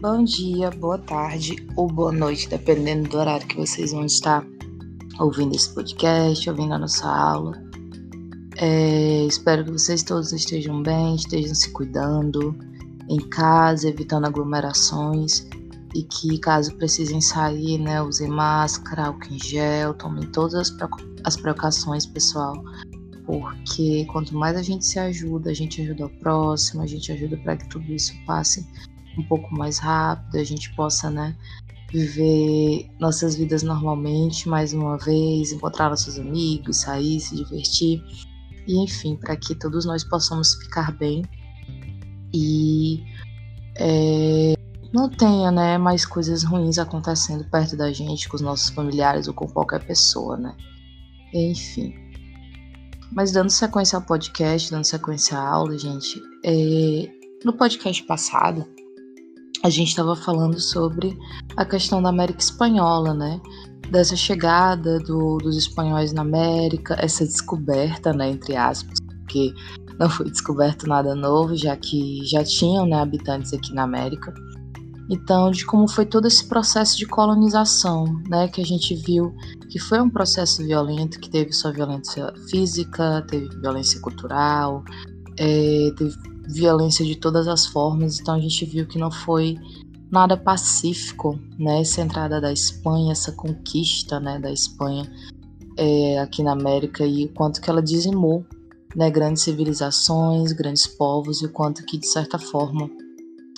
Bom dia, boa tarde ou boa noite, dependendo do horário que vocês vão estar ouvindo esse podcast, ouvindo a nossa aula. É, espero que vocês todos estejam bem, estejam se cuidando em casa, evitando aglomerações e que caso precisem sair, né, usem máscara, álcool em gel, tomem todas as, precauções, pessoal, porque quanto mais a gente se ajuda, a gente ajuda o próximo, a gente ajuda para que tudo isso passe um pouco mais rápido, a gente possa, né, viver nossas vidas normalmente mais uma vez, encontrar nossos amigos, sair, se divertir, e enfim, para que todos nós possamos ficar bem e é, não tenha, né, mais coisas ruins acontecendo perto da gente, com os nossos familiares ou com qualquer pessoa, né? Enfim. Mas dando sequência ao podcast, dando sequência à aula, gente, é, no podcast passado, a gente estava falando sobre a questão da América Espanhola, né? Dessa chegada do, dos espanhóis na América, essa descoberta, né, entre aspas, porque não foi descoberto nada novo, já que já tinham né, habitantes aqui na América. Então, de como foi todo esse processo de colonização, né, que a gente viu que foi um processo violento, que teve sua violência física, teve violência cultural, é, teve violência de todas as formas, então a gente viu que não foi nada pacífico, né, essa entrada da Espanha, essa conquista, né, da Espanha é, aqui na América e o quanto que ela dizimou, né, grandes civilizações, grandes povos e o quanto que de certa forma,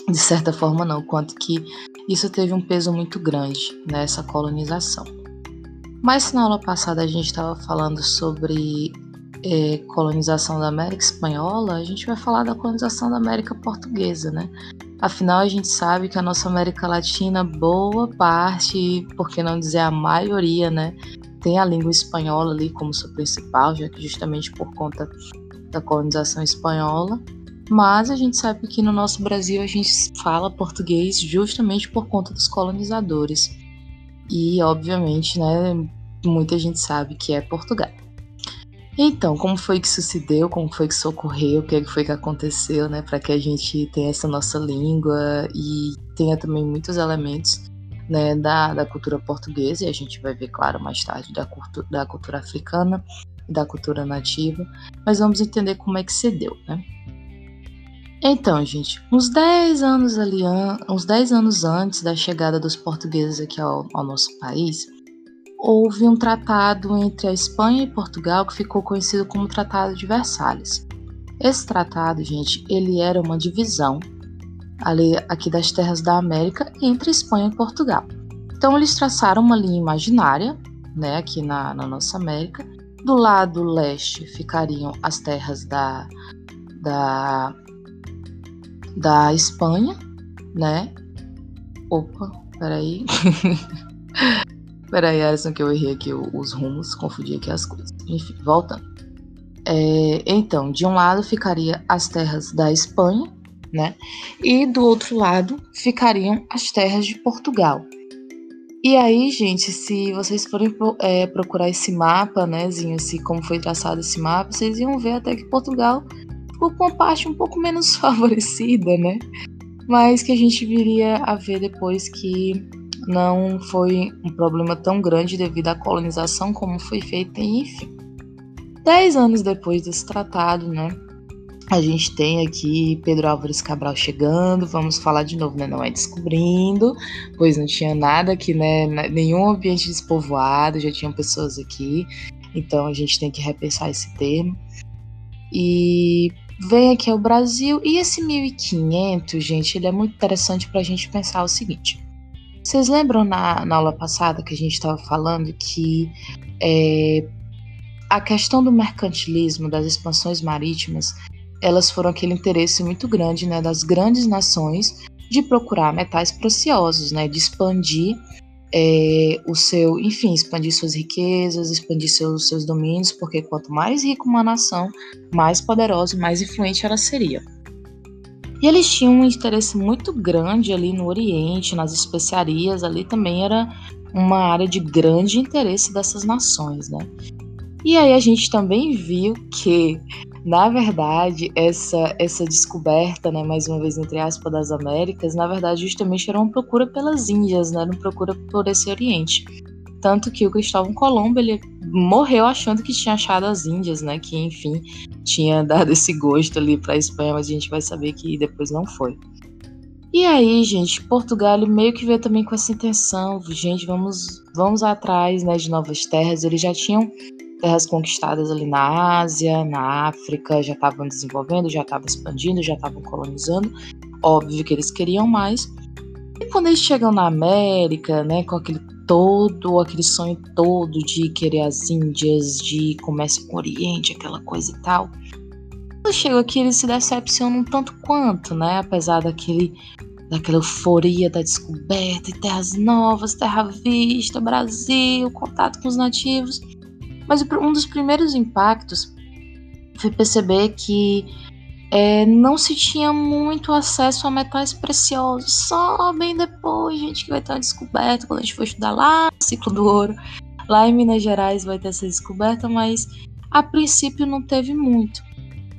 de certa forma não, o quanto que isso teve um peso muito grande nessa né, colonização. Mas na aula passada a gente estava falando sobre é, colonização da América Espanhola, a gente vai falar da colonização da América Portuguesa, né? Afinal, a gente sabe que a nossa América Latina, boa parte, por que não dizer a maioria, né, tem a língua espanhola ali como sua principal, já que justamente por conta da colonização espanhola. Mas a gente sabe que no nosso Brasil a gente fala português justamente por conta dos colonizadores. E, obviamente, né, muita gente sabe que é Portugal. Então, como foi que isso se deu? Como foi que isso ocorreu? O que foi que aconteceu, né? Para que a gente tenha essa nossa língua e tenha também muitos elementos né, da, da cultura portuguesa, e a gente vai ver, claro, mais tarde, da, cultu da cultura africana e da cultura nativa, mas vamos entender como é que se deu, né? Então, gente, uns 10 anos ali, uns 10 anos antes da chegada dos portugueses aqui ao, ao nosso país, houve um tratado entre a Espanha e Portugal que ficou conhecido como Tratado de Versalhes. Esse tratado, gente, ele era uma divisão ali, aqui das terras da América entre Espanha e Portugal. Então eles traçaram uma linha imaginária, né, aqui na, na nossa América. Do lado leste ficariam as terras da, da, da Espanha, né? Opa, peraí. Peraí, Alisson, que eu errei aqui os rumos, confundi aqui as coisas. Enfim, voltando. É, então, de um lado ficaria as terras da Espanha, né? E do outro lado ficariam as terras de Portugal. E aí, gente, se vocês forem é, procurar esse mapa, né, esse, como foi traçado esse mapa, vocês iam ver até que Portugal ficou com uma parte um pouco menos favorecida, né? Mas que a gente viria a ver depois que não foi um problema tão grande devido à colonização como foi feita, enfim. Dez anos depois desse tratado, né, a gente tem aqui Pedro Álvares Cabral chegando, vamos falar de novo, né? Não é descobrindo, pois não tinha nada aqui, né? Nenhum ambiente despovoado, já tinham pessoas aqui, então a gente tem que repensar esse termo. E vem aqui ao Brasil, e esse 1500, gente, ele é muito interessante para a gente pensar o seguinte: vocês lembram na, na aula passada que a gente estava falando que é, a questão do mercantilismo, das expansões marítimas, elas foram aquele interesse muito grande né, das grandes nações de procurar metais preciosos, né, de expandir é, o seu, enfim, expandir suas riquezas, expandir seus, seus domínios, porque quanto mais rica uma nação, mais poderosa e mais influente ela seria. E eles tinham um interesse muito grande ali no Oriente, nas especiarias, ali também era uma área de grande interesse dessas nações, né? E aí a gente também viu que Na verdade, essa, essa descoberta, né, mais uma vez entre aspas, das Américas, na verdade, justamente era uma procura pelas Índias, né, uma procura por esse Oriente. Tanto que o Cristóvão Colombo, ele morreu achando que tinha achado as Índias, né, que, enfim, tinha dado esse gosto ali para a Espanha, mas a gente vai saber que depois não foi. E aí, gente, Portugal meio que veio também com essa intenção, gente, vamos, vamos atrás, né, de novas terras. Eles já tinham terras conquistadas ali na Ásia, na África, já estavam desenvolvendo, já estavam expandindo, já estavam colonizando. Óbvio que eles queriam mais. E quando eles chegam na América, né, com aquele todo, aquele sonho todo de querer as Índias, de comércio com o Oriente, aquela coisa e tal. Quando chegam aqui, eles se decepcionam tanto quanto, né, apesar daquele daquela euforia da descoberta e terras novas, terra vista, Brasil, contato com os nativos. Mas um dos primeiros impactos foi perceber que é, não se tinha muito acesso a metais preciosos. Só bem depois, gente, que vai ter uma descoberta quando a gente for estudar lá ciclo do ouro. Lá em Minas Gerais vai ter essa descoberta, mas a princípio não teve muito.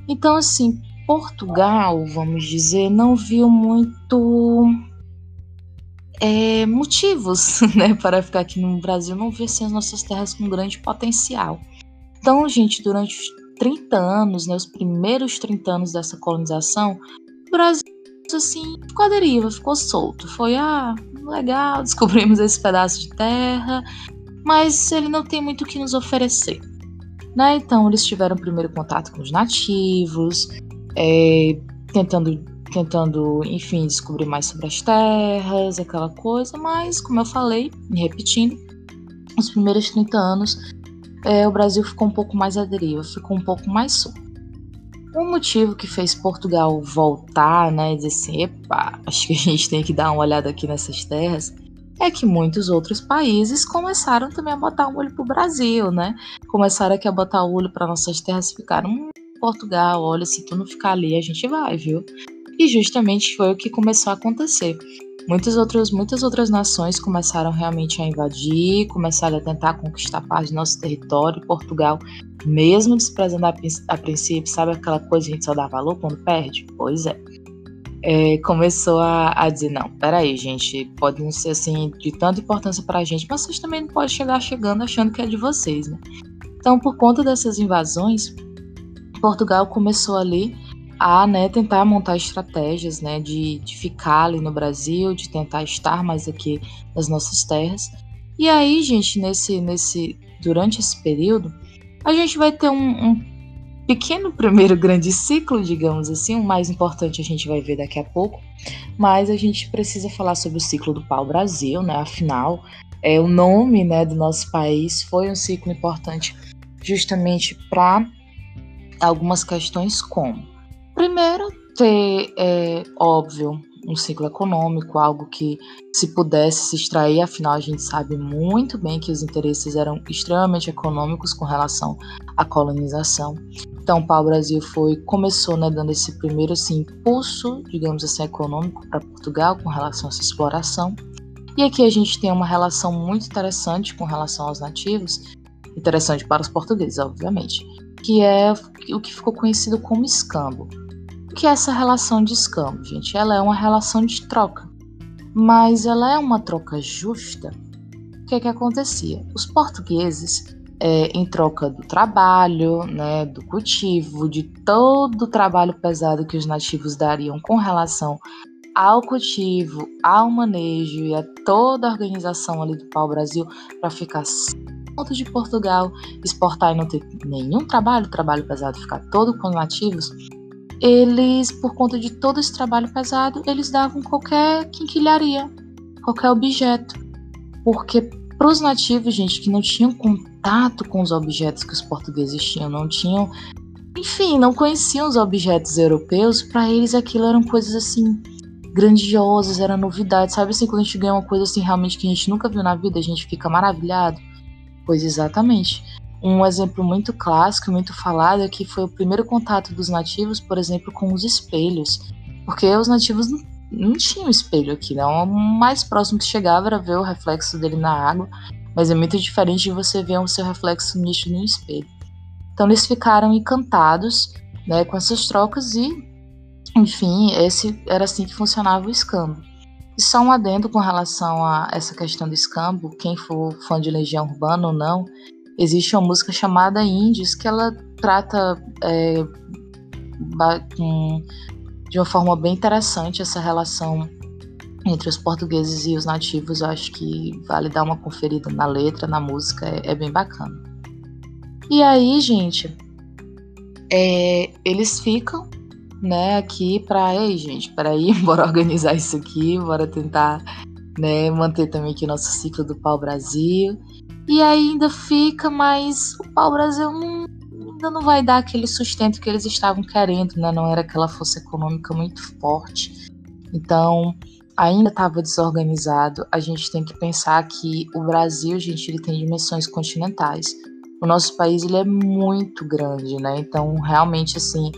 Então, assim, Portugal, vamos dizer, não viu muito é, motivos né, para ficar aqui no Brasil, não vê assim, as nossas terras com grande potencial. Então, gente, durante 30 anos, né, os primeiros 30 anos dessa colonização, o Brasil assim, ficou à deriva, ficou solto. Foi, ah, legal, descobrimos esse pedaço de terra, mas ele não tem muito o que nos oferecer. Né? Então, eles tiveram primeiro contato com os nativos, é, tentando tentando, enfim, descobrir mais sobre as terras, aquela coisa, mas, como eu falei, me repetindo, os primeiros 30 anos é, o Brasil ficou um pouco mais à deriva, ficou um pouco mais solto. Um motivo que fez Portugal voltar, né, e dizer assim, epa, acho que a gente tem que dar uma olhada aqui nessas terras, é que muitos outros países começaram também a botar o olho pro Brasil, né? Começaram aqui a botar o olho para nossas terras e ficaram, hum, Portugal, olha, se tu não ficar ali, a gente vai, viu? E justamente foi o que começou a acontecer. Muitas outras, muitas outras nações começaram realmente a invadir, começaram a tentar conquistar parte do nosso território. Portugal, mesmo desprezando a, a princípio, sabe aquela coisa que a gente só dá valor quando perde? Pois é. é começou a, a, dizer: não, peraí, gente, pode não ser assim de tanta importância para a gente, mas vocês também não podem chegar chegando achando que é de vocês, né? Então, por conta dessas invasões, Portugal começou ali a né, tentar montar estratégias né, de, de ficar ali no Brasil, de tentar estar mais aqui nas nossas terras. E aí, gente, nesse, nesse, durante esse período, a gente vai ter um, um pequeno primeiro grande ciclo, digamos assim, o mais importante a gente vai ver daqui a pouco, mas a gente precisa falar sobre o ciclo do pau-brasil, né? Afinal, é o nome, né, do nosso país foi um ciclo importante justamente para algumas questões como Primeiro, ter, é, óbvio, um ciclo econômico, algo que se pudesse se extrair, afinal a gente sabe muito bem que os interesses eram extremamente econômicos com relação à colonização. Então, o pau-brasil foi começou né, dando esse primeiro assim, impulso, digamos assim, econômico para Portugal com relação a essa exploração. E aqui a gente tem uma relação muito interessante com relação aos nativos, interessante para os portugueses, obviamente, que é o que ficou conhecido como escambo. O que é essa relação de escambo, gente? Ela é uma relação de troca, mas ela é uma troca justa. O que é que acontecia? Os portugueses, é, em troca do trabalho, né, do cultivo, de todo o trabalho pesado que os nativos dariam com relação ao cultivo, ao manejo e a toda a organização ali do pau-brasil para ficar de Portugal, exportar e não ter nenhum trabalho, trabalho pesado, ficar todo com nativos, eles, por conta de todo esse trabalho pesado, eles davam qualquer quinquilharia, qualquer objeto. Porque para os nativos, gente, que não tinham contato com os objetos que os portugueses tinham, não tinham, enfim, não conheciam os objetos europeus, para eles aquilo eram coisas assim grandiosas, era novidade, sabe assim, quando a gente ganha uma coisa assim realmente que a gente nunca viu na vida, a gente fica maravilhado. Pois exatamente. Um exemplo muito clássico, muito falado, é que foi o primeiro contato dos nativos, por exemplo, com os espelhos. Porque os nativos não, não tinham espelho aqui, né? O mais próximo que chegava era ver o reflexo dele na água, mas é muito diferente de você ver o seu reflexo nítido no espelho. Então eles ficaram encantados né, com essas trocas e, enfim, esse era assim que funcionava o escambo. E só um adendo com relação a essa questão do escambo, quem for fã de Legião Urbana ou não, existe uma música chamada Índios que ela trata é, de uma forma bem interessante essa relação entre os portugueses e os nativos. Eu acho que vale dar uma conferida na letra, na música, é, é bem bacana. E aí, gente, é, eles ficam né, aqui para, ei, gente, aí, bora organizar isso aqui, bora tentar, né, manter também aqui nosso ciclo do pau Brasil. E ainda fica, mas o pau Brasil não, ainda não vai dar aquele sustento que eles estavam querendo, né? Não era aquela força econômica muito forte. Então, ainda estava desorganizado. A gente tem que pensar que o Brasil, gente, ele tem dimensões continentais. O nosso país ele é muito grande, né? Então, realmente, assim,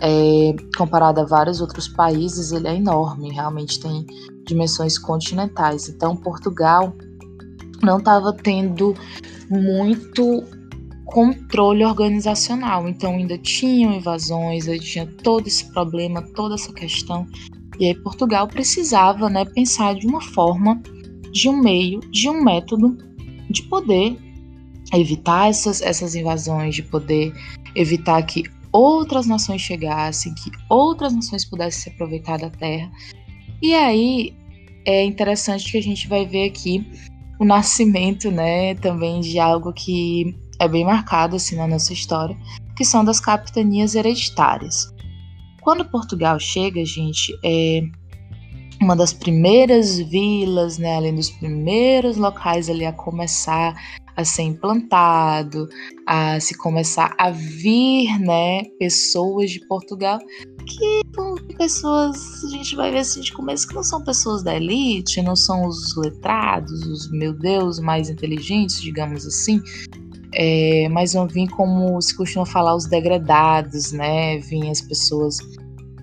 é, comparado a vários outros países, ele é enorme. Realmente tem dimensões continentais. Então, Portugal não estava tendo muito controle organizacional. Então ainda tinham invasões, ainda tinha todo esse problema, toda essa questão. E aí Portugal precisava, né, pensar de uma forma, de um meio, de um método de poder evitar essas, essas invasões, de poder evitar que outras nações chegassem, que outras nações pudessem se aproveitar da terra. E aí é interessante que a gente vai ver aqui o nascimento, né, também de algo que é bem marcado assim na nossa história, que são das capitanias hereditárias. Quando Portugal chega, gente, é uma das primeiras vilas, né, além dos primeiros locais ali a começar a ser implantado, a se começar a vir, né, pessoas de Portugal que pessoas, a gente vai ver assim de começo que não são pessoas da elite, não são os letrados, os meu Deus mais inteligentes, digamos assim, é, mas vão vir como se costuma falar os degradados, né? Vêm as pessoas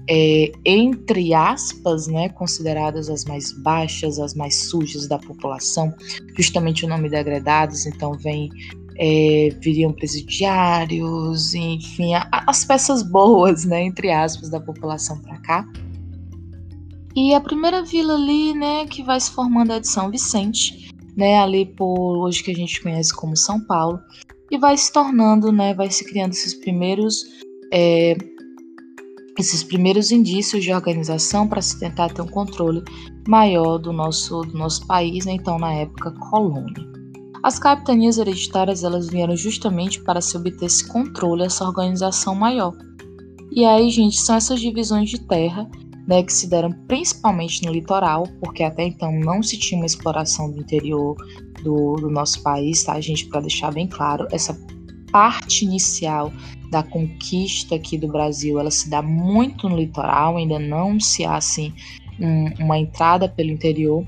é, entre aspas, né, consideradas as mais baixas, as mais sujas da população, justamente o nome degradados, então vem é, viriam presidiários, enfim, a, as peças boas, né, entre aspas, da população para cá. E a primeira vila ali, né, que vai se formando é de São Vicente, né, ali por hoje que a gente conhece como São Paulo, e vai se tornando, né, vai se criando esses primeiros é, esses primeiros indícios de organização para se tentar ter um controle maior do nosso, do nosso país, né, então na época colônia. As capitanias hereditárias elas vieram justamente para se obter esse controle, essa organização maior. E aí, gente, são essas divisões de terra né, que se deram principalmente no litoral, porque até então não se tinha uma exploração do interior do, do nosso país, tá, gente? Para deixar bem claro, essa parte inicial da conquista aqui do Brasil, ela se dá muito no litoral, ainda não se há assim um, uma entrada pelo interior.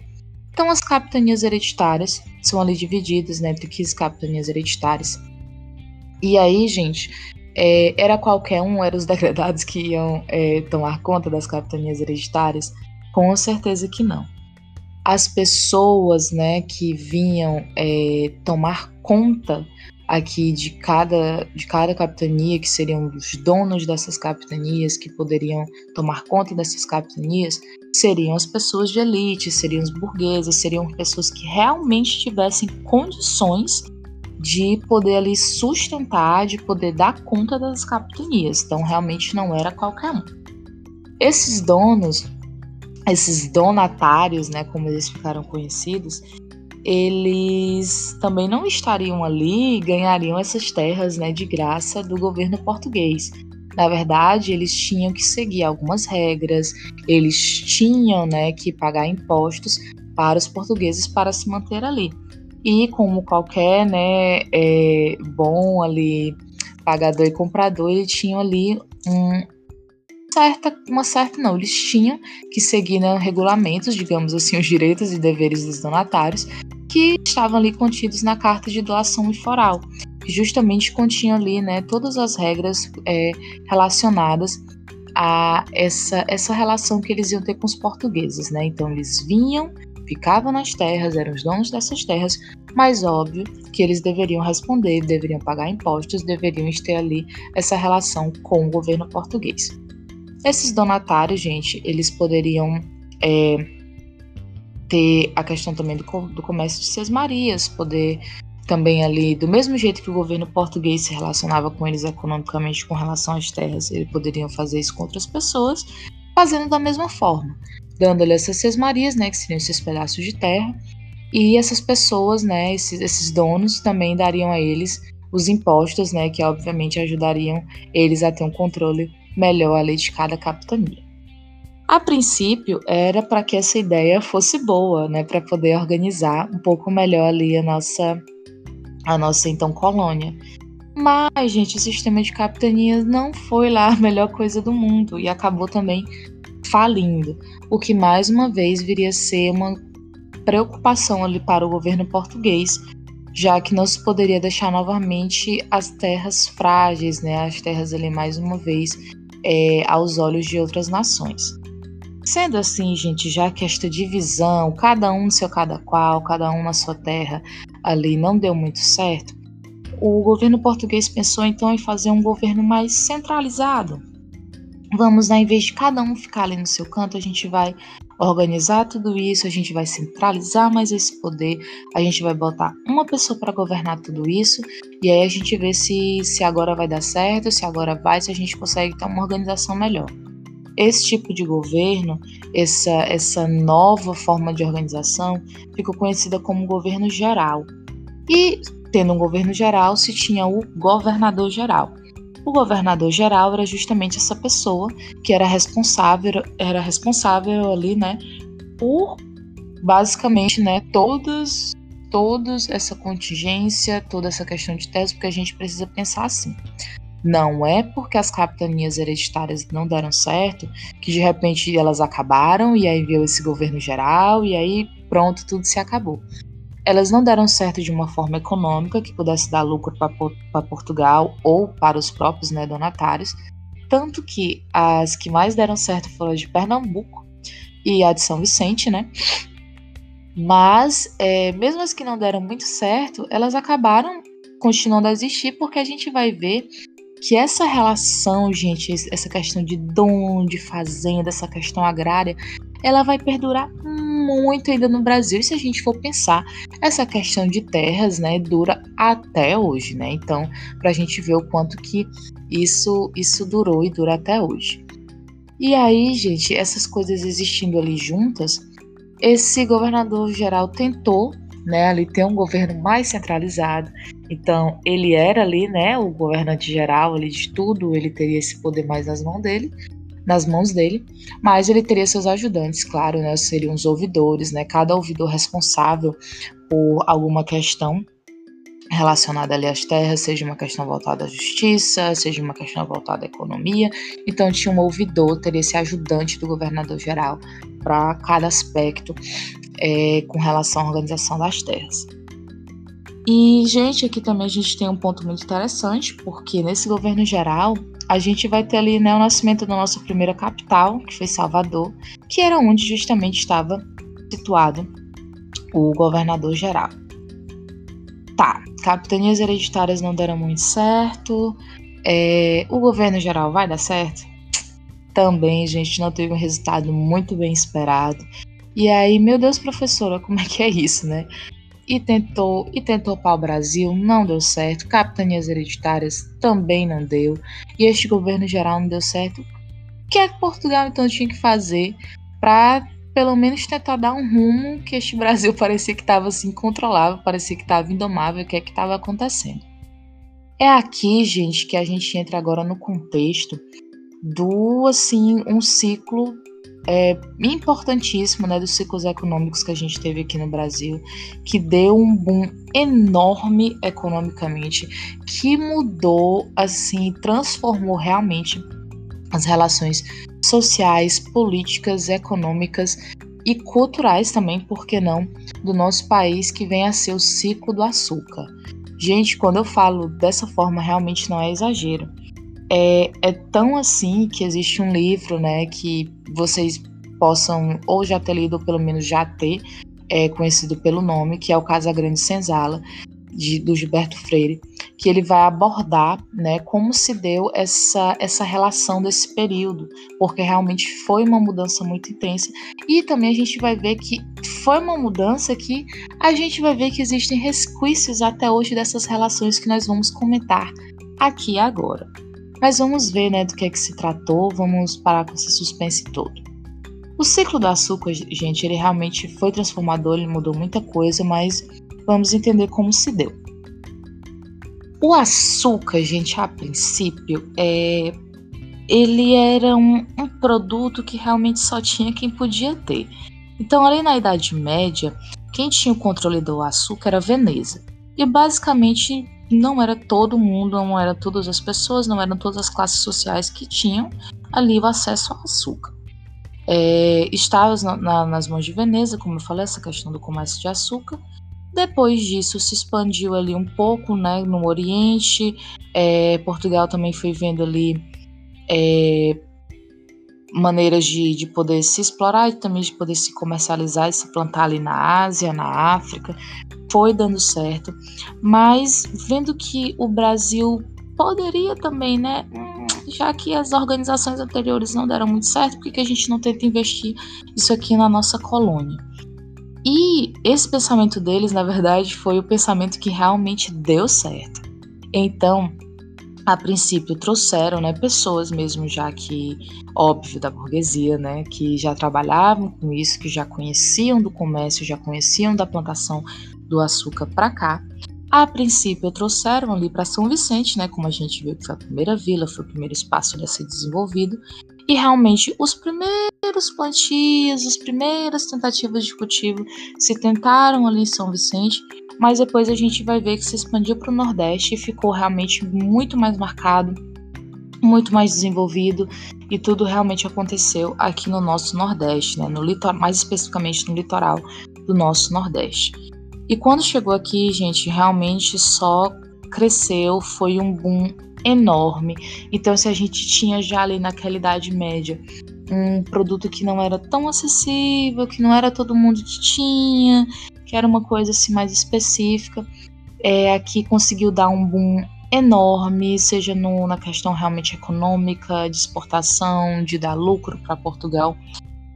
Então, as capitanias hereditárias são ali divididas né, entre 15 capitanias hereditárias. E aí, gente, é, era qualquer um, eram os degradados que iam é, tomar conta das capitanias hereditárias? Com certeza que não. As pessoas né, que vinham é, tomar conta aqui de cada, de cada capitania, que seriam os donos dessas capitanias, que poderiam tomar conta dessas capitanias, seriam as pessoas de elite, seriam os burgueses, seriam pessoas que realmente tivessem condições de poder ali sustentar, de poder dar conta das capitanias. Então, realmente não era qualquer um. Esses donos, esses donatários, né, como eles ficaram conhecidos, eles também não estariam ali ganhariam essas terras, né, de graça do governo português. Na verdade, eles tinham que seguir algumas regras, eles tinham, né, que pagar impostos para os portugueses para se manter ali. E como qualquer né, é, bom ali pagador e comprador, eles tinham ali um, certa, uma certa não, eles tinham que seguir né, regulamentos, digamos assim, os direitos e deveres dos donatários, que estavam ali contidos na carta de doação e foral, que justamente continham ali né, todas as regras é, relacionadas a essa, essa relação que eles iam ter com os portugueses. Né? Então eles vinham ficavam nas terras, eram os donos dessas terras, mas óbvio que eles deveriam responder, deveriam pagar impostos, deveriam ter ali essa relação com o governo português. Esses donatários, gente, eles poderiam é, ter a questão também do, do comércio de sesmarias, poder também ali, do mesmo jeito que o governo português se relacionava com eles economicamente com relação às terras, eles poderiam fazer isso com outras pessoas, fazendo da mesma forma, dando-lhe essas sesmarias, né, que seriam esses pedaços de terra, e essas pessoas, né, esses, esses donos também dariam a eles os impostos, né, que obviamente ajudariam eles a ter um controle melhor ali de cada capitania. A princípio era para que essa ideia fosse boa, né, para poder organizar um pouco melhor ali a nossa a nossa então colônia. Mas, gente, o sistema de capitanias não foi lá a melhor coisa do mundo e acabou também falindo, o que mais uma vez viria a ser uma preocupação ali para o governo português, já que não se poderia deixar novamente as terras frágeis, né, as terras ali mais uma vez é, aos olhos de outras nações. Sendo assim, gente, já que esta divisão, cada um no seu cada qual, cada um na sua terra, ali não deu muito certo, o governo português pensou então em fazer um governo mais centralizado. Vamos, né, em vez de cada um ficar ali no seu canto, a gente vai organizar tudo isso, a gente vai centralizar mais esse poder, a gente vai botar uma pessoa para governar tudo isso, e aí a gente vê se, se agora vai dar certo, se agora vai, se a gente consegue ter uma organização melhor. Esse tipo de governo, essa, essa nova forma de organização, ficou conhecida como governo geral. E, tendo um governo geral, se tinha o governador geral. O governador geral era justamente essa pessoa que era responsável, era responsável ali, né, por basicamente, né, todas todos essa contingência, toda essa questão de tese, porque a gente precisa pensar assim. Não é porque as capitanias hereditárias não deram certo que de repente elas acabaram e aí veio esse governo geral e aí pronto, tudo se acabou. Elas não deram certo de uma forma econômica que pudesse dar lucro para Portugal ou para os próprios né, donatários, tanto que as que mais deram certo foram de Pernambuco e a de São Vicente, né? Mas, é, mesmo as que não deram muito certo, elas acabaram continuando a existir porque a gente vai ver que essa relação, gente, essa questão de dom, de fazenda, essa questão agrária, ela vai perdurar muito ainda no Brasil. E se a gente for pensar, essa questão de terras, né, dura até hoje, né? Então, para a gente ver o quanto que isso, isso durou e dura até hoje. E aí, gente, essas coisas existindo ali juntas, esse governador geral tentou né, ali ter um governo mais centralizado. Então, ele era ali, né, o governante geral ali de tudo, ele teria esse poder mais nas mãos dele, nas mãos dele, mas ele teria seus ajudantes, claro, né, seriam os ouvidores, né, cada ouvidor responsável por alguma questão relacionada ali às terras, seja uma questão voltada à justiça, seja uma questão voltada à economia. Então tinha um ouvidor, teria esse ajudante do governador geral para cada aspecto é, com relação à organização das terras. E, gente, aqui também a gente tem um ponto muito interessante, porque nesse governo geral, a gente vai ter ali né, o nascimento da nossa primeira capital, que foi Salvador, que era onde justamente estava situado o governador geral. Tá, capitanias hereditárias não deram muito certo, é, o governo geral vai dar certo? Também, gente, não teve um resultado muito bem esperado. E aí, meu Deus, professora, como é que é isso, né? E tentou, e tentou para o Brasil, não deu certo. Capitanias hereditárias também não deu. E este governo geral não deu certo. O que é que Portugal então tinha que fazer para pelo menos tentar dar um rumo que este Brasil parecia que estava assim controlável, parecia que estava indomável, o que é que estava acontecendo? É aqui, gente, que a gente entra agora no contexto do assim um ciclo é, importantíssimo né, dos ciclos econômicos que a gente teve aqui no Brasil, que deu um boom enorme economicamente, que mudou, assim, transformou realmente as relações sociais, políticas, econômicas e culturais também, por que não, do nosso país, que vem a ser o ciclo do açúcar. Gente, quando eu falo dessa forma, realmente não é exagero. É, é tão assim que existe um livro, né, que vocês possam ou já ter lido ou pelo menos já ter, é conhecido pelo nome, que é o Casa Grande Senzala, de, do Gilberto Freire, que ele vai abordar né, como se deu essa, essa relação desse período, porque realmente foi uma mudança muito intensa. E também a gente vai ver que foi uma mudança que a gente vai ver que existem resquícios até hoje dessas relações que nós vamos comentar aqui agora. Mas vamos ver né, do que é que se tratou, vamos parar com esse suspense todo. O ciclo do açúcar, gente, ele realmente foi transformador, ele mudou muita coisa, mas Vamos entender como se deu. O açúcar, gente, a princípio, é, ele era um, um produto que realmente só tinha quem podia ter. Então, ali na Idade Média, quem tinha o controle do açúcar era Veneza. E basicamente não era todo mundo, não eram todas as pessoas, não eram todas as classes sociais que tinham ali o acesso ao açúcar. É, estava na, na, nas mãos de Veneza, como eu falei, essa questão do comércio de açúcar, depois disso, se expandiu ali um pouco né, no Oriente. É, Portugal também foi vendo ali é, maneiras de, de poder se explorar e também de poder se comercializar e se plantar ali na Ásia, na África. Foi dando certo. Mas vendo que o Brasil poderia também, né? Já que as organizações anteriores não deram muito certo, por que, que a gente não tenta investir isso aqui na nossa colônia? E esse pensamento deles, na verdade, foi o pensamento que realmente deu certo. Então, a princípio trouxeram, né, pessoas mesmo já que óbvio da burguesia, né, que já trabalhavam com isso, que já conheciam do comércio, já conheciam da plantação do açúcar para cá. A princípio trouxeram ali para São Vicente, né, como a gente viu que foi a primeira vila, foi o primeiro espaço a ser desenvolvido, e realmente os primeiros plantios, as primeiras tentativas de cultivo se tentaram ali em São Vicente, mas depois a gente vai ver que se expandiu para o Nordeste e ficou realmente muito mais marcado, muito mais desenvolvido e tudo realmente aconteceu aqui no nosso Nordeste, né? no litoral, mais especificamente no litoral do nosso Nordeste. E quando chegou aqui, gente, realmente só cresceu, foi um boom enorme. Então, se a gente tinha já ali naquela Idade Média um produto que não era tão acessível, que não era todo mundo que tinha, que era uma coisa assim mais específica, é, aqui conseguiu dar um boom enorme, seja no, na questão realmente econômica, de exportação, de dar lucro para Portugal,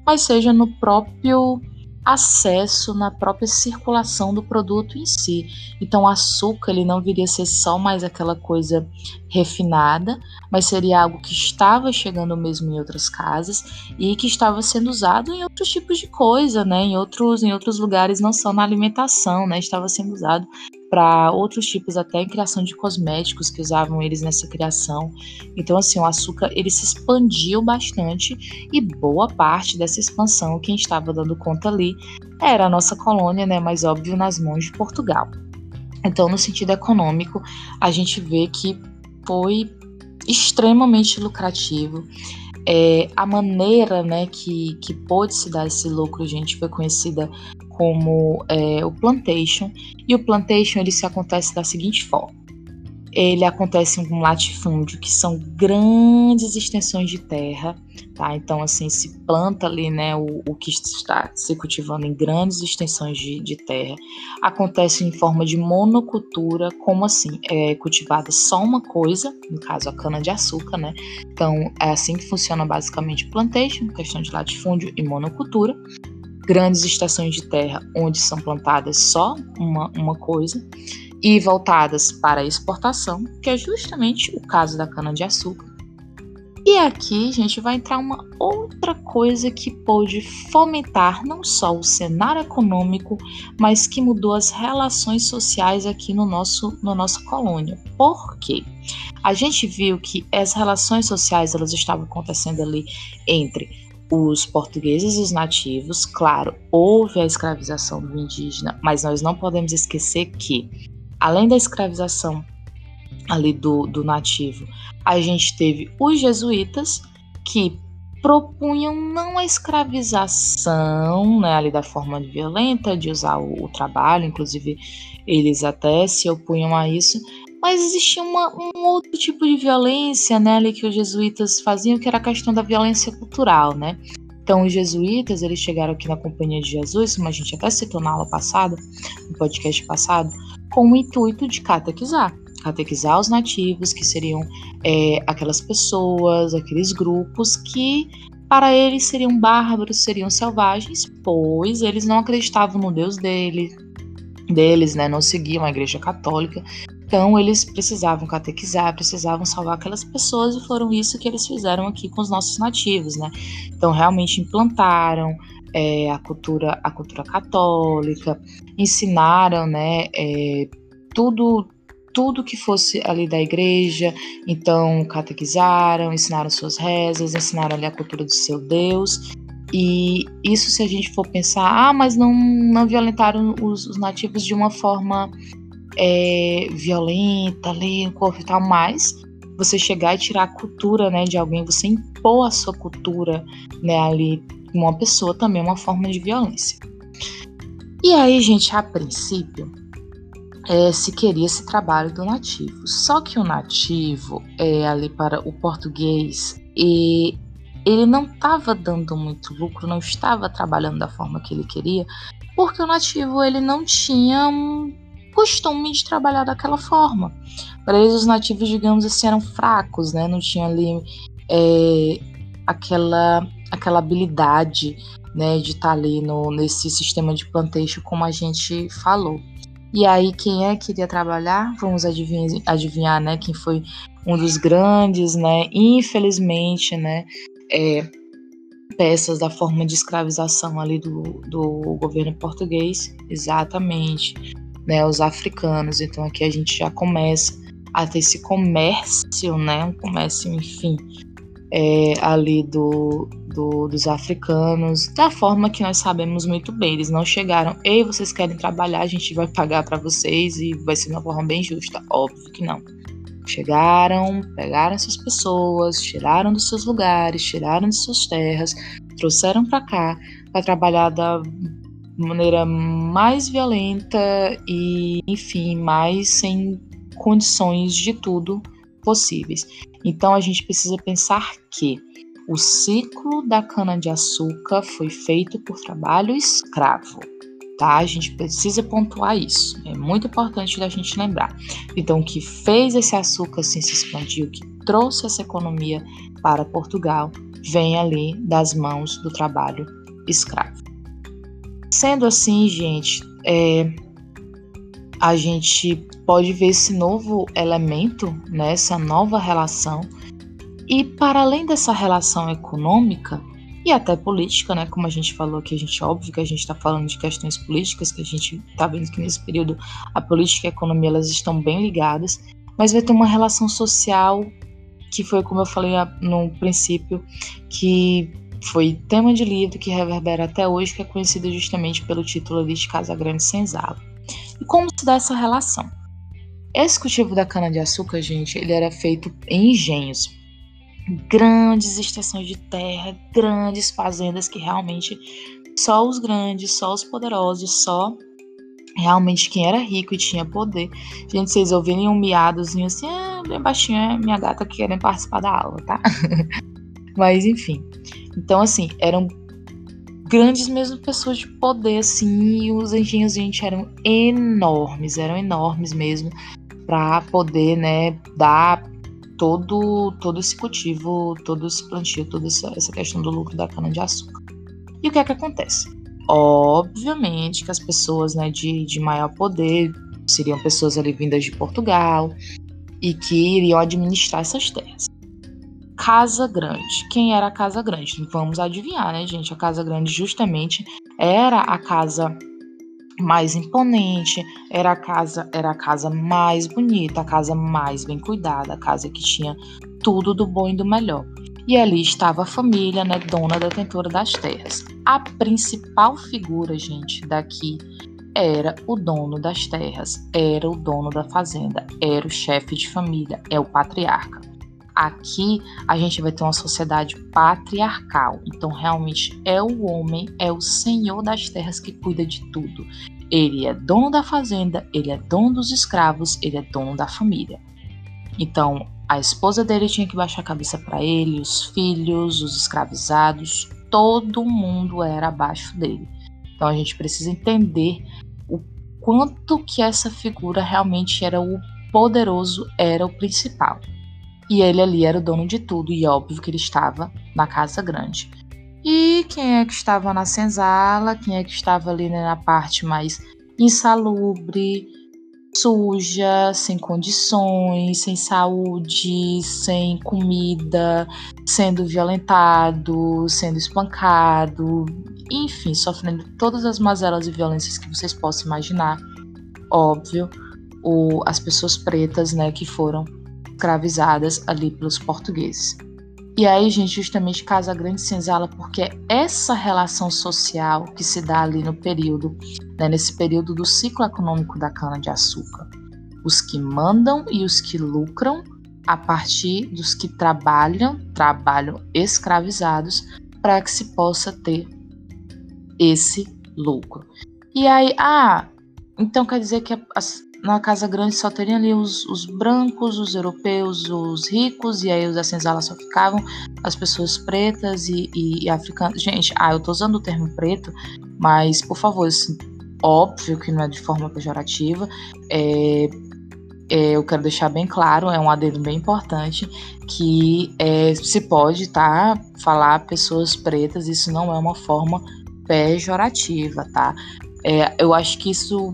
mas seja no próprio acesso na própria circulação do produto em si. Então, o açúcar ele não viria a ser só mais aquela coisa refinada, mas seria algo que estava chegando mesmo em outras casas e que estava sendo usado em outros tipos de coisa, né? Em outros, em outros lugares, não só na alimentação, né? Estava sendo usado para outros tipos, até em criação de cosméticos que usavam eles nessa criação. Então, assim, o açúcar ele se expandiu bastante e boa parte dessa expansão, quem estava dando conta ali era a nossa colônia, né? Mais óbvio, nas mãos de Portugal. Então, no sentido econômico, a gente vê que foi extremamente lucrativo. É, a maneira né, que, que pôde se dar esse lucro, gente, foi conhecida como é, o plantation. E o plantation ele se acontece da seguinte forma: ele acontece em um latifúndio que são grandes extensões de terra, tá? Então assim se planta ali, né, o, o que está se cultivando em grandes extensões de, de, terra. Acontece em forma de monocultura, como assim é cultivada só uma coisa, no caso a cana de açúcar, né? Então é assim que funciona basicamente plantation, questão de latifúndio e monocultura grandes estações de terra onde são plantadas só uma, uma coisa e voltadas para a exportação, que é justamente o caso da cana-de-açúcar. E aqui gente vai entrar uma outra coisa que pôde fomentar não só o cenário econômico, mas que mudou as relações sociais aqui no nosso no nossa colônia. Por quê? A gente viu que as relações sociais elas estavam acontecendo ali entre os portugueses e os nativos, claro, houve a escravização do indígena, mas nós não podemos esquecer que, além da escravização ali do, do nativo, a gente teve os jesuítas que propunham não a escravização, né, ali da forma violenta, de usar o, o trabalho, inclusive eles até se opunham a isso, mas existia uma, um outro tipo de violência, né, ali que os jesuítas faziam, que era a questão da violência cultural, né? Então, os jesuítas, eles chegaram aqui na Companhia de Jesus, como a gente até citou na aula passada, no podcast passado, com o intuito de catequizar. Catequizar os nativos, que seriam é, aquelas pessoas, aqueles grupos que para eles seriam bárbaros, seriam selvagens, pois eles não acreditavam no Deus dele, deles, né? Não seguiam a Igreja Católica. Então eles precisavam catequizar, precisavam salvar aquelas pessoas e foram isso que eles fizeram aqui com os nossos nativos, né? Então realmente implantaram é, a cultura, a cultura católica, ensinaram, né? É, tudo tudo que fosse ali da igreja, então catequizaram, ensinaram suas rezas, ensinaram ali a cultura do seu Deus. E isso se a gente for pensar, ah, mas não, não violentaram os, os nativos de uma forma é, violenta, corpo e tal, mas você chegar e tirar a cultura né, de alguém, você impor a sua cultura né, ali uma pessoa também é uma forma de violência. E aí, gente, a princípio, é, se queria esse trabalho do nativo. Só que o nativo, é, ali para o português, e ele não estava dando muito lucro, não estava trabalhando da forma que ele queria, porque o nativo ele não tinha um costume de trabalhar daquela forma. Para eles, os nativos, digamos assim, eram fracos, né? Não tinham ali é, aquela, aquela habilidade né, de estar tá ali no, nesse sistema de plantation, como a gente falou. E aí, quem é que iria trabalhar? Vamos adivinhar, adivinhar, né? Quem foi um dos grandes, né? Infelizmente, né? É, peças da forma de escravização ali do, do governo português. Exatamente. Né, os africanos. Então aqui a gente já começa a ter esse comércio, né? Um comércio, enfim, é, ali do, do, dos africanos, da forma que nós sabemos muito bem. Eles não chegaram, ei, vocês querem trabalhar, a gente vai pagar para vocês e vai ser uma forma bem justa. Óbvio que não. Chegaram, pegaram essas pessoas, tiraram dos seus lugares, tiraram de suas terras, trouxeram para cá para trabalhar da maneira mais violenta e, enfim, mais sem condições de tudo possíveis. Então a gente precisa pensar que o ciclo da cana-de-açúcar foi feito por trabalho escravo. Tá? A gente precisa pontuar isso. É muito importante da gente lembrar. Então, o que fez esse açúcar assim, se expandir, o que trouxe essa economia para Portugal, vem ali das mãos do trabalho escravo. Sendo assim, gente, é, a gente pode ver esse novo elemento, né, essa nova relação. E para além dessa relação econômica e até política, né, como a gente falou aqui, a gente óbvio que a gente está falando de questões políticas, que a gente está vendo que nesse período a política e a economia elas estão bem ligadas, mas vai ter uma relação social que foi como eu falei no princípio, que foi tema de livro que reverbera até hoje, que é conhecido justamente pelo título de Casa Grande Senzala. E como se dá essa relação? Esse cultivo da cana-de-açúcar, gente, ele era feito em engenhos. Grandes extensões de terra, grandes fazendas que realmente só os grandes, só os poderosos, só realmente quem era rico e tinha poder. Gente, vocês ouvirem um miadozinho assim, ah, bem baixinho, é minha gata querendo participar da aula, tá? Mas enfim. Então, assim, eram grandes mesmo pessoas de poder, assim, e os engenhos, gente, eram enormes, eram enormes mesmo, para poder, né, dar todo, todo esse cultivo, todo esse plantio, toda essa, essa questão do lucro da cana-de-açúcar. E o que é que acontece? Obviamente que as pessoas né, de, de maior poder seriam pessoas ali vindas de Portugal e que iriam administrar essas terras. Casa Grande. Quem era a Casa Grande? Vamos adivinhar, né, gente? A Casa Grande justamente era a casa mais imponente, era a casa, era a casa mais bonita, a casa mais bem cuidada, a casa que tinha tudo do bom e do melhor. E ali estava a família, né, dona detentora das terras. A principal figura, gente, daqui era o dono das terras, era o dono da fazenda, era o chefe de família, é o patriarca. Aqui a gente vai ter uma sociedade patriarcal. Então, realmente é o homem, é o senhor das terras que cuida de tudo. Ele é dono da fazenda, ele é dono dos escravos, ele é dono da família. Então, a esposa dele tinha que baixar a cabeça para ele, os filhos, os escravizados, todo mundo era abaixo dele. Então a gente precisa entender o quanto que essa figura realmente era o poderoso, era o principal. E ele ali era o dono de tudo, e óbvio que ele estava na casa grande. E quem é que estava na senzala? Quem é que estava ali né, na parte mais insalubre, suja, sem condições, sem saúde, sem comida, sendo violentado, sendo espancado, enfim, sofrendo todas as mazelas e violências que vocês possam imaginar. Óbvio, as pessoas pretas, né, que foram escravizadas ali pelos portugueses. E aí, gente, justamente Casa Grande Senzala, porque é essa relação social que se dá ali no período, né, nesse período do ciclo econômico da cana-de-açúcar. Os que mandam e os que lucram a partir dos que trabalham, trabalham escravizados, para que se possa ter esse lucro. E aí, ah, então quer dizer que as, na Casa Grande só teriam ali os, os, brancos, os europeus, os ricos, e aí os da senzala só ficavam as pessoas pretas e, e, e, africanas. Gente, ah, eu tô usando o termo preto, mas por favor, isso, óbvio que não é de forma pejorativa. É, é, eu quero deixar bem claro, é um adendo bem importante, que é, se pode tá, falar pessoas pretas, isso não é uma forma pejorativa, tá? É, eu acho que isso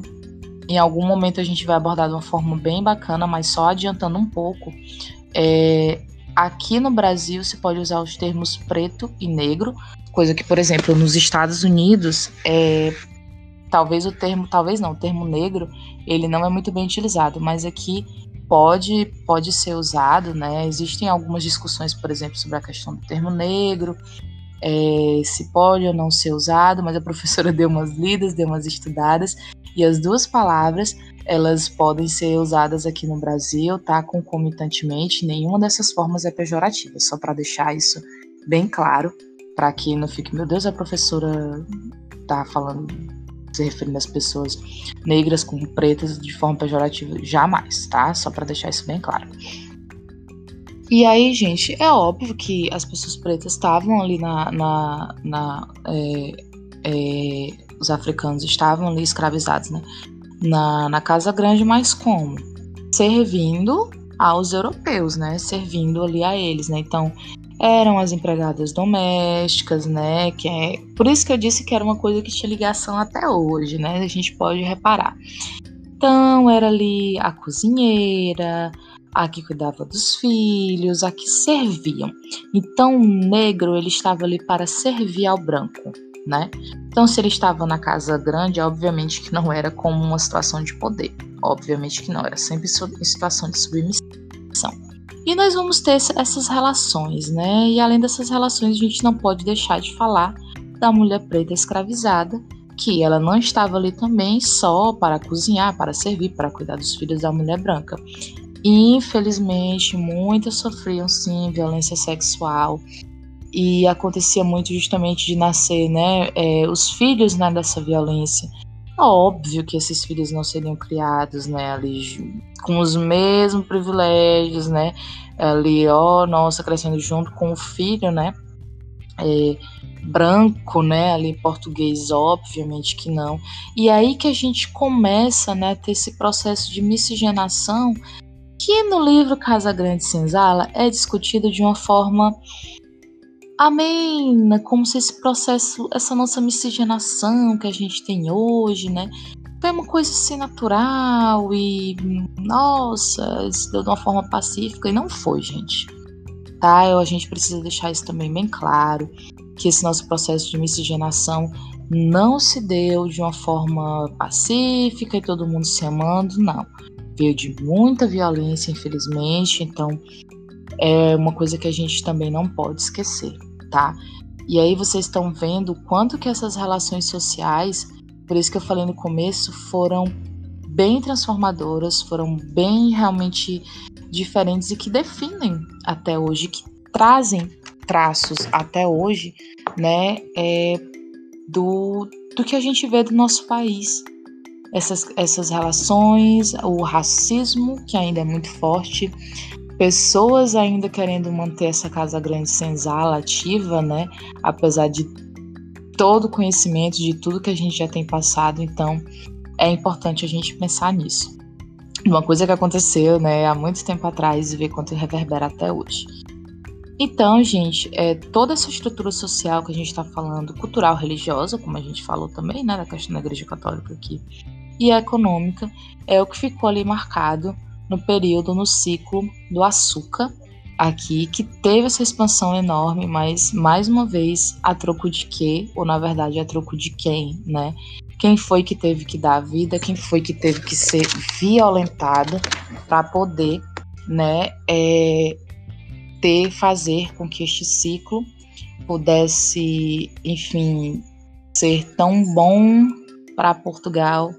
em algum momento a gente vai abordar de uma forma bem bacana, mas só adiantando um pouco. É, aqui no Brasil se pode usar os termos preto e negro, coisa que, por exemplo, nos Estados Unidos, é, talvez o termo, talvez não, o termo negro, ele não é muito bem utilizado, mas aqui pode pode ser usado, né? Existem algumas discussões, por exemplo, sobre a questão do termo negro, é, se pode ou não ser usado, mas a professora deu umas lidas, deu umas estudadas, e as duas palavras elas podem ser usadas aqui no Brasil, tá? Concomitantemente, nenhuma dessas formas é pejorativa, só para deixar isso bem claro, para que não fique, meu Deus, a professora tá falando, se referindo às pessoas negras com pretas de forma pejorativa, jamais, tá? Só para deixar isso bem claro. E aí, gente, é óbvio que as pessoas pretas estavam ali na. na, na é, é, os africanos estavam ali escravizados, né? Na, na Casa Grande, mas como? Servindo aos europeus, né? Servindo ali a eles, né? Então, eram as empregadas domésticas, né? Que é por isso que eu disse que era uma coisa que tinha ligação até hoje, né? A gente pode reparar. Então, era ali a cozinheira, a que cuidava dos filhos, a que serviam. Então o negro ele estava ali para servir ao branco, né? Então se ele estava na casa grande, obviamente que não era como uma situação de poder, obviamente que não era sempre em situação de submissão. E nós vamos ter essas relações, né? E além dessas relações, a gente não pode deixar de falar da mulher preta escravizada, que ela não estava ali também só para cozinhar, para servir, para cuidar dos filhos da mulher branca. Infelizmente, muitas sofriam sim violência sexual e acontecia muito justamente de nascer, né, é, os filhos né, dessa violência. Óbvio que esses filhos não seriam criados, né, ali com os mesmos privilégios, né, ali, ó, nossa, crescendo junto com o filho, né, é, branco, né, ali português, obviamente que não. E aí que a gente começa, né, a ter esse processo de miscigenação que no livro Casa Grande Senzala é discutido de uma forma amena, como se esse processo, essa nossa miscigenação que a gente tem hoje, né, foi uma coisa assim natural e nossa, se deu de uma forma pacífica e não foi, gente. Tá? A gente precisa deixar isso também bem claro, que esse nosso processo de miscigenação não se deu de uma forma pacífica e todo mundo se amando, não veio de muita violência, infelizmente, então é uma coisa que a gente também não pode esquecer, tá? E aí vocês estão vendo o quanto que essas relações sociais, por isso que eu falei no começo, foram bem transformadoras, foram bem realmente diferentes e que definem até hoje, que trazem traços até hoje, né, é, do, do que a gente vê do nosso país, essas, essas relações, o racismo, que ainda é muito forte, pessoas ainda querendo manter essa Casa Grande Senzala ativa, né? Apesar de todo o conhecimento de tudo que a gente já tem passado, então é importante a gente pensar nisso. Uma coisa que aconteceu, né, há muito tempo atrás e ver quanto reverbera até hoje. Então, gente, é, toda essa estrutura social que a gente está falando, cultural, religiosa, como a gente falou também, né, da questão da Igreja Católica aqui, e econômica, é o que ficou ali marcado no período, no ciclo do açúcar, aqui, que teve essa expansão enorme, mas mais uma vez a troco de quê? Ou na verdade a troco de quem, né? Quem foi que teve que dar a vida? Quem foi que teve que ser violentado para poder, né, é, ter fazer com que este ciclo pudesse, enfim, ser tão bom para Portugal,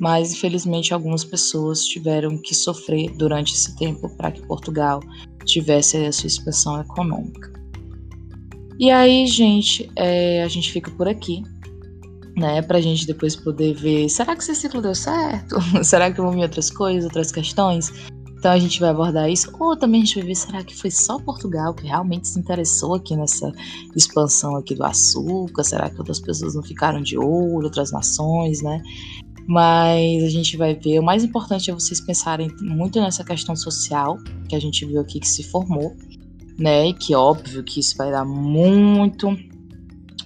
mas infelizmente algumas pessoas tiveram que sofrer durante esse tempo para que Portugal tivesse a sua expansão econômica. E aí, gente, é, a gente fica por aqui, né? Pra gente depois poder ver, será que esse ciclo deu certo? será que vão vir outras coisas, outras questões? Então a gente vai abordar isso, ou também a gente vai ver, será que foi só Portugal que realmente se interessou aqui nessa expansão aqui do açúcar? Será que outras pessoas não ficaram de olho, outras nações, né? Mas a gente vai ver. O mais importante é vocês pensarem muito nessa questão social que a gente viu aqui que se formou, né? E que óbvio que isso vai dar muito,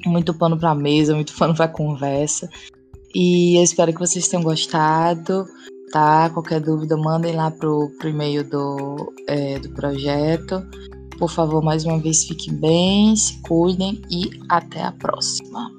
muito pano para mesa, muito pano para conversa. E eu espero que vocês tenham gostado, tá? Qualquer dúvida, mandem lá pro, pro e-mail do, é, do projeto. Por favor, mais uma vez, fiquem bem, se cuidem e até a próxima.